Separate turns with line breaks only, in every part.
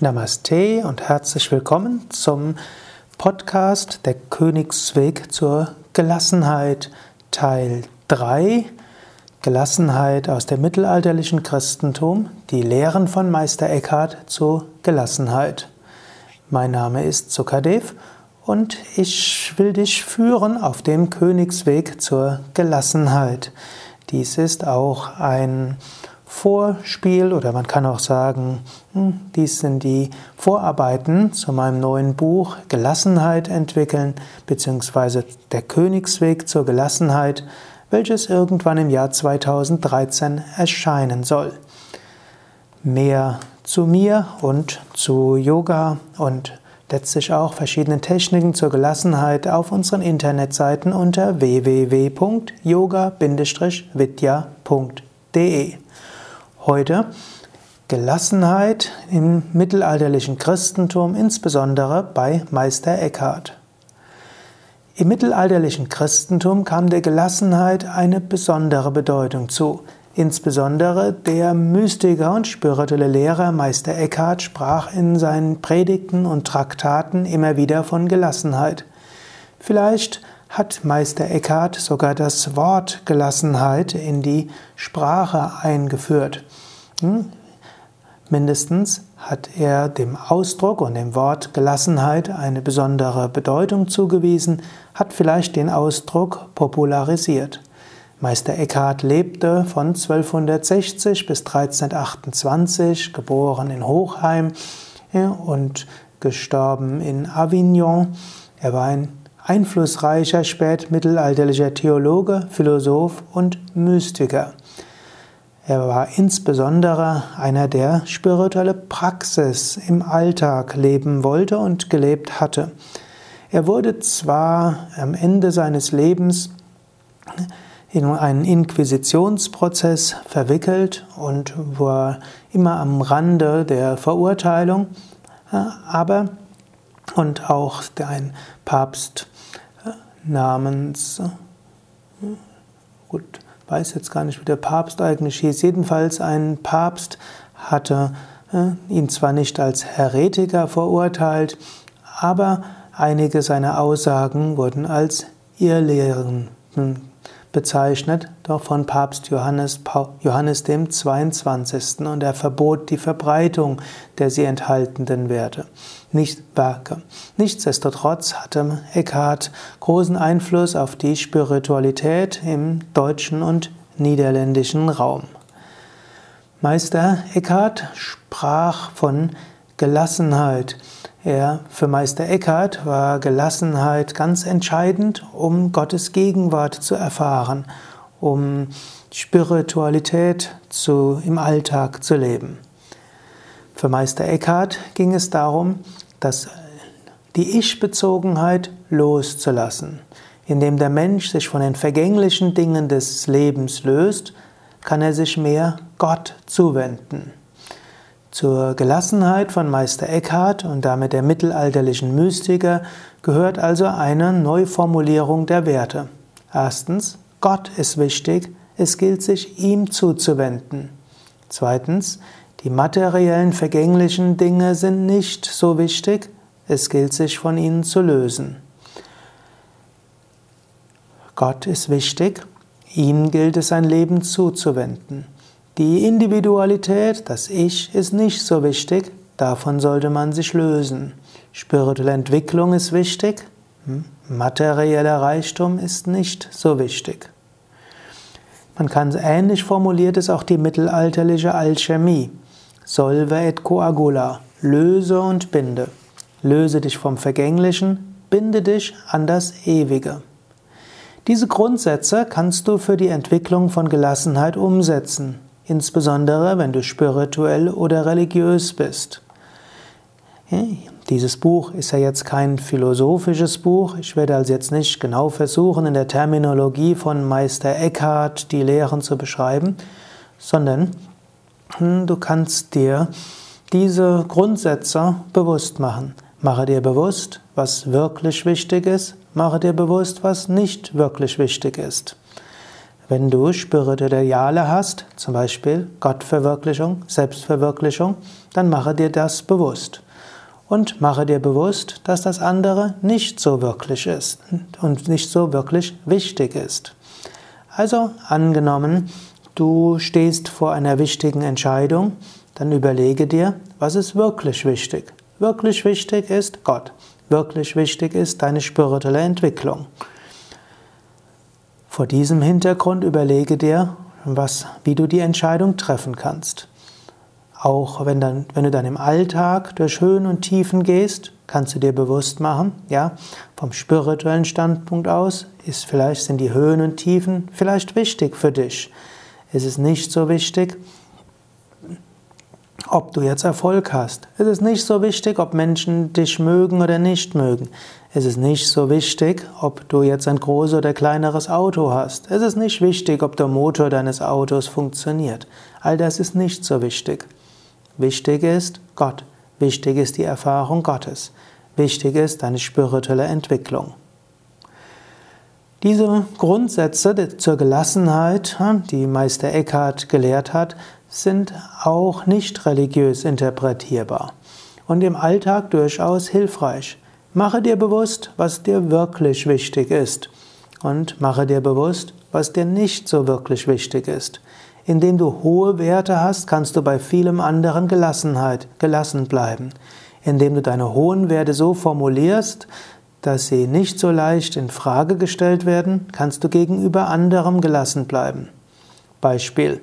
Namaste und herzlich willkommen zum Podcast Der Königsweg zur Gelassenheit Teil 3. Gelassenheit aus dem mittelalterlichen Christentum, die Lehren von Meister Eckhart zur Gelassenheit. Mein Name ist Sukadev und ich will dich führen auf dem Königsweg zur Gelassenheit. Dies ist auch ein Vorspiel oder man kann auch sagen, hm, dies sind die Vorarbeiten zu meinem neuen Buch Gelassenheit entwickeln, beziehungsweise der Königsweg zur Gelassenheit, welches irgendwann im Jahr 2013 erscheinen soll. Mehr zu mir und zu Yoga und letztlich auch verschiedenen Techniken zur Gelassenheit auf unseren Internetseiten unter www.yoga-vidya.de. Heute Gelassenheit im mittelalterlichen Christentum, insbesondere bei Meister Eckhart. Im mittelalterlichen Christentum kam der Gelassenheit eine besondere Bedeutung zu. Insbesondere der Mystiker und spirituelle Lehrer Meister Eckhart sprach in seinen Predigten und Traktaten immer wieder von Gelassenheit. Vielleicht hat Meister Eckhart sogar das Wort Gelassenheit in die Sprache eingeführt. Hm? Mindestens hat er dem Ausdruck und dem Wort Gelassenheit eine besondere Bedeutung zugewiesen, hat vielleicht den Ausdruck popularisiert. Meister Eckhart lebte von 1260 bis 1328, geboren in Hochheim und gestorben in Avignon. Er war ein einflussreicher spätmittelalterlicher Theologe, Philosoph und Mystiker. Er war insbesondere einer, der spirituelle Praxis im Alltag leben wollte und gelebt hatte. Er wurde zwar am Ende seines Lebens in einen Inquisitionsprozess verwickelt und war immer am Rande der Verurteilung, aber und auch ein Papst äh, namens gut weiß jetzt gar nicht, wie der Papst eigentlich hieß, jedenfalls ein Papst hatte äh, ihn zwar nicht als Heretiker verurteilt, aber einige seiner Aussagen wurden als Irrlehren bezeichnet, doch von Papst Johannes, Johannes dem 22. und er verbot die Verbreitung der sie enthaltenden Werte, nicht Werke. Nichtsdestotrotz hatte Eckhart großen Einfluss auf die Spiritualität im deutschen und niederländischen Raum. Meister Eckhart sprach von Gelassenheit. Er, für Meister Eckhart war Gelassenheit ganz entscheidend, um Gottes Gegenwart zu erfahren, um Spiritualität zu, im Alltag zu leben. Für Meister Eckhart ging es darum, dass die Ich-Bezogenheit loszulassen. Indem der Mensch sich von den vergänglichen Dingen des Lebens löst, kann er sich mehr Gott zuwenden. Zur Gelassenheit von Meister Eckhart und damit der mittelalterlichen Mystiker gehört also eine Neuformulierung der Werte. Erstens, Gott ist wichtig, es gilt sich ihm zuzuwenden. Zweitens, die materiellen, vergänglichen Dinge sind nicht so wichtig, es gilt sich von ihnen zu lösen. Gott ist wichtig, ihm gilt es sein Leben zuzuwenden. Die Individualität, das Ich, ist nicht so wichtig, davon sollte man sich lösen. Spirituelle Entwicklung ist wichtig, hm? materieller Reichtum ist nicht so wichtig. Man kann ähnlich formuliert es auch die mittelalterliche Alchemie. Solve et coagula, löse und binde. Löse dich vom Vergänglichen, binde dich an das Ewige. Diese Grundsätze kannst du für die Entwicklung von Gelassenheit umsetzen insbesondere wenn du spirituell oder religiös bist. Dieses Buch ist ja jetzt kein philosophisches Buch. Ich werde also jetzt nicht genau versuchen, in der Terminologie von Meister Eckhart die Lehren zu beschreiben, sondern hm, du kannst dir diese Grundsätze bewusst machen. Mache dir bewusst, was wirklich wichtig ist, mache dir bewusst, was nicht wirklich wichtig ist. Wenn du spirituelle Ideale hast, zum Beispiel Gottverwirklichung, Selbstverwirklichung, dann mache dir das bewusst. Und mache dir bewusst, dass das andere nicht so wirklich ist und nicht so wirklich wichtig ist. Also angenommen, du stehst vor einer wichtigen Entscheidung, dann überlege dir, was ist wirklich wichtig. Wirklich wichtig ist Gott. Wirklich wichtig ist deine spirituelle Entwicklung. Vor diesem Hintergrund überlege dir, was, wie du die Entscheidung treffen kannst. Auch wenn, dann, wenn du dann im Alltag durch Höhen und Tiefen gehst, kannst du dir bewusst machen, ja, vom spirituellen Standpunkt aus ist vielleicht sind die Höhen und Tiefen vielleicht wichtig für dich. Es ist nicht so wichtig, ob du jetzt Erfolg hast. Es ist nicht so wichtig, ob Menschen dich mögen oder nicht mögen. Es ist nicht so wichtig, ob du jetzt ein großes oder kleineres Auto hast. Es ist nicht wichtig, ob der Motor deines Autos funktioniert. All das ist nicht so wichtig. Wichtig ist Gott. Wichtig ist die Erfahrung Gottes. Wichtig ist deine spirituelle Entwicklung. Diese Grundsätze zur Gelassenheit, die Meister Eckhart gelehrt hat, sind auch nicht religiös interpretierbar und im Alltag durchaus hilfreich. Mache dir bewusst, was dir wirklich wichtig ist und mache dir bewusst, was dir nicht so wirklich wichtig ist. Indem du hohe Werte hast, kannst du bei vielem anderen Gelassenheit, gelassen bleiben. Indem du deine hohen Werte so formulierst, dass sie nicht so leicht in Frage gestellt werden, kannst du gegenüber anderem gelassen bleiben. Beispiel.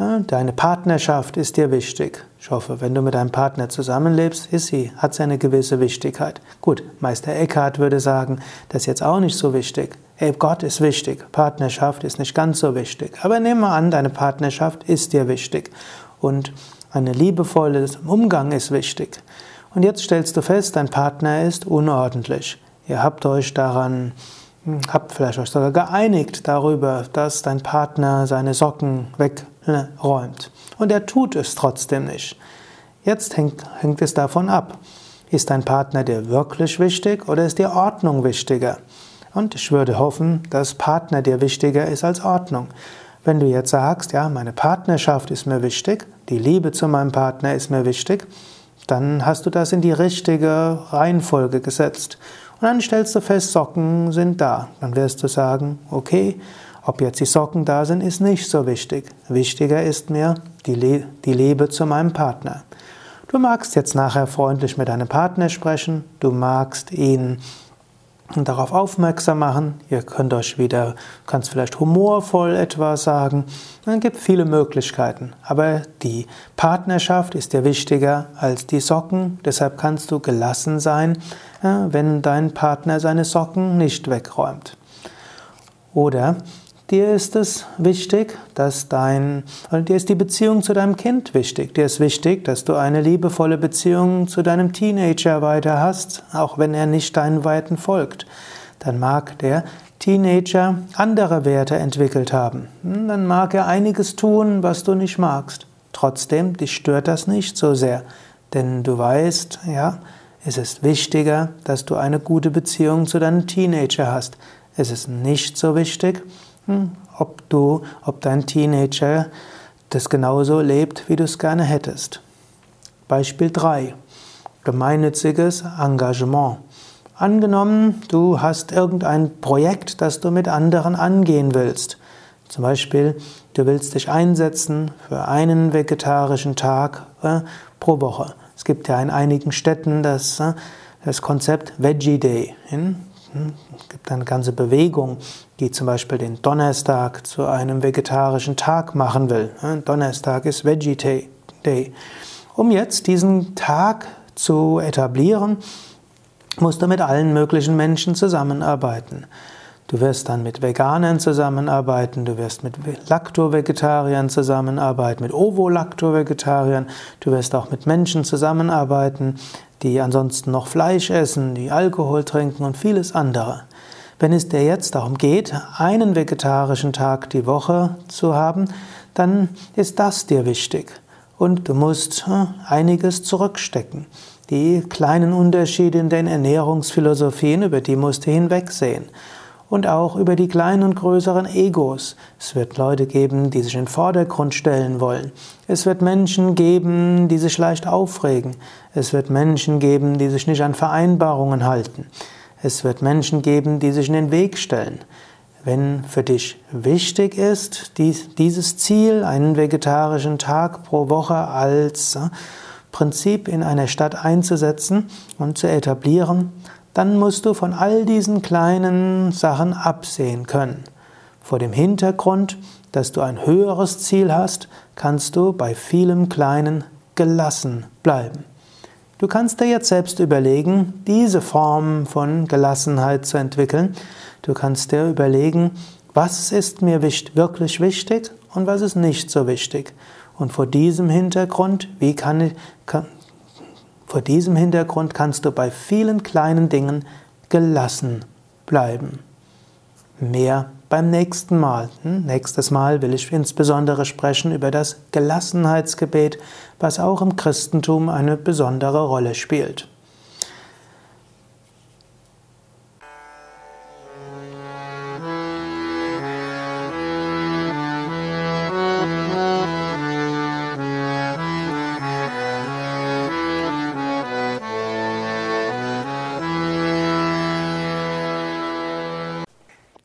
Deine Partnerschaft ist dir wichtig. Ich hoffe, wenn du mit deinem Partner zusammenlebst, ist sie, hat sie eine gewisse Wichtigkeit. Gut, Meister Eckhart würde sagen, das ist jetzt auch nicht so wichtig. Hey, Gott ist wichtig, Partnerschaft ist nicht ganz so wichtig. Aber nehmen wir an, deine Partnerschaft ist dir wichtig und ein liebevolles Umgang ist wichtig. Und jetzt stellst du fest, dein Partner ist unordentlich. Ihr habt euch daran habt vielleicht euch sogar geeinigt darüber, dass dein Partner seine Socken wegräumt. Und er tut es trotzdem nicht. Jetzt hängt, hängt es davon ab. Ist dein Partner dir wirklich wichtig oder ist dir Ordnung wichtiger? Und ich würde hoffen, dass Partner dir wichtiger ist als Ordnung. Wenn du jetzt sagst, ja, meine Partnerschaft ist mir wichtig, die Liebe zu meinem Partner ist mir wichtig, dann hast du das in die richtige Reihenfolge gesetzt. Und dann stellst du fest, Socken sind da. Dann wirst du sagen, okay, ob jetzt die Socken da sind, ist nicht so wichtig. Wichtiger ist mir die, Le die Liebe zu meinem Partner. Du magst jetzt nachher freundlich mit deinem Partner sprechen, du magst ihn darauf aufmerksam machen. Ihr könnt euch wieder, kannst vielleicht humorvoll etwas sagen. Es gibt viele Möglichkeiten. Aber die Partnerschaft ist dir wichtiger als die Socken. Deshalb kannst du gelassen sein, wenn dein Partner seine Socken nicht wegräumt. Oder dir ist es wichtig, dass dein, dir ist die Beziehung zu deinem Kind wichtig. Dir ist wichtig, dass du eine liebevolle Beziehung zu deinem Teenager weiter hast, auch wenn er nicht deinen Weiten folgt. Dann mag der Teenager andere Werte entwickelt haben. Hm, dann mag er einiges tun, was du nicht magst. Trotzdem, dich stört das nicht so sehr, denn du weißt, ja, es ist wichtiger, dass du eine gute Beziehung zu deinem Teenager hast. Es ist nicht so wichtig, ob du, ob dein Teenager das genauso lebt, wie du es gerne hättest. Beispiel 3. Gemeinnütziges Engagement. Angenommen, du hast irgendein Projekt, das du mit anderen angehen willst. Zum Beispiel, du willst dich einsetzen für einen vegetarischen Tag äh, pro Woche. Es gibt ja in einigen Städten das, äh, das Konzept Veggie Day. Hm? Es gibt eine ganze Bewegung, die zum Beispiel den Donnerstag zu einem vegetarischen Tag machen will. Donnerstag ist Veggie Day. Um jetzt diesen Tag zu etablieren, musst du mit allen möglichen Menschen zusammenarbeiten. Du wirst dann mit Veganern zusammenarbeiten, du wirst mit Lacto-Vegetariern zusammenarbeiten, mit Ovo-Lacto-Vegetariern, du wirst auch mit Menschen zusammenarbeiten, die ansonsten noch Fleisch essen, die Alkohol trinken und vieles andere. Wenn es dir jetzt darum geht, einen vegetarischen Tag die Woche zu haben, dann ist das dir wichtig. Und du musst hm, einiges zurückstecken. Die kleinen Unterschiede in den Ernährungsphilosophien, über die musst du hinwegsehen. Und auch über die kleinen und größeren Egos. Es wird Leute geben, die sich in den Vordergrund stellen wollen. Es wird Menschen geben, die sich leicht aufregen. Es wird Menschen geben, die sich nicht an Vereinbarungen halten. Es wird Menschen geben, die sich in den Weg stellen. Wenn für dich wichtig ist, dieses Ziel, einen vegetarischen Tag pro Woche als äh, Prinzip in einer Stadt einzusetzen und zu etablieren, dann musst du von all diesen kleinen Sachen absehen können. Vor dem Hintergrund, dass du ein höheres Ziel hast, kannst du bei vielem Kleinen gelassen bleiben. Du kannst dir jetzt selbst überlegen, diese Form von Gelassenheit zu entwickeln. Du kannst dir überlegen, was ist mir wirklich wichtig und was ist nicht so wichtig. Und vor diesem Hintergrund, wie kann ich, kann, vor diesem Hintergrund kannst du bei vielen kleinen Dingen gelassen bleiben. Mehr beim nächsten Mal. Hm? Nächstes Mal will ich insbesondere sprechen über das Gelassenheitsgebet, was auch im Christentum eine besondere Rolle spielt.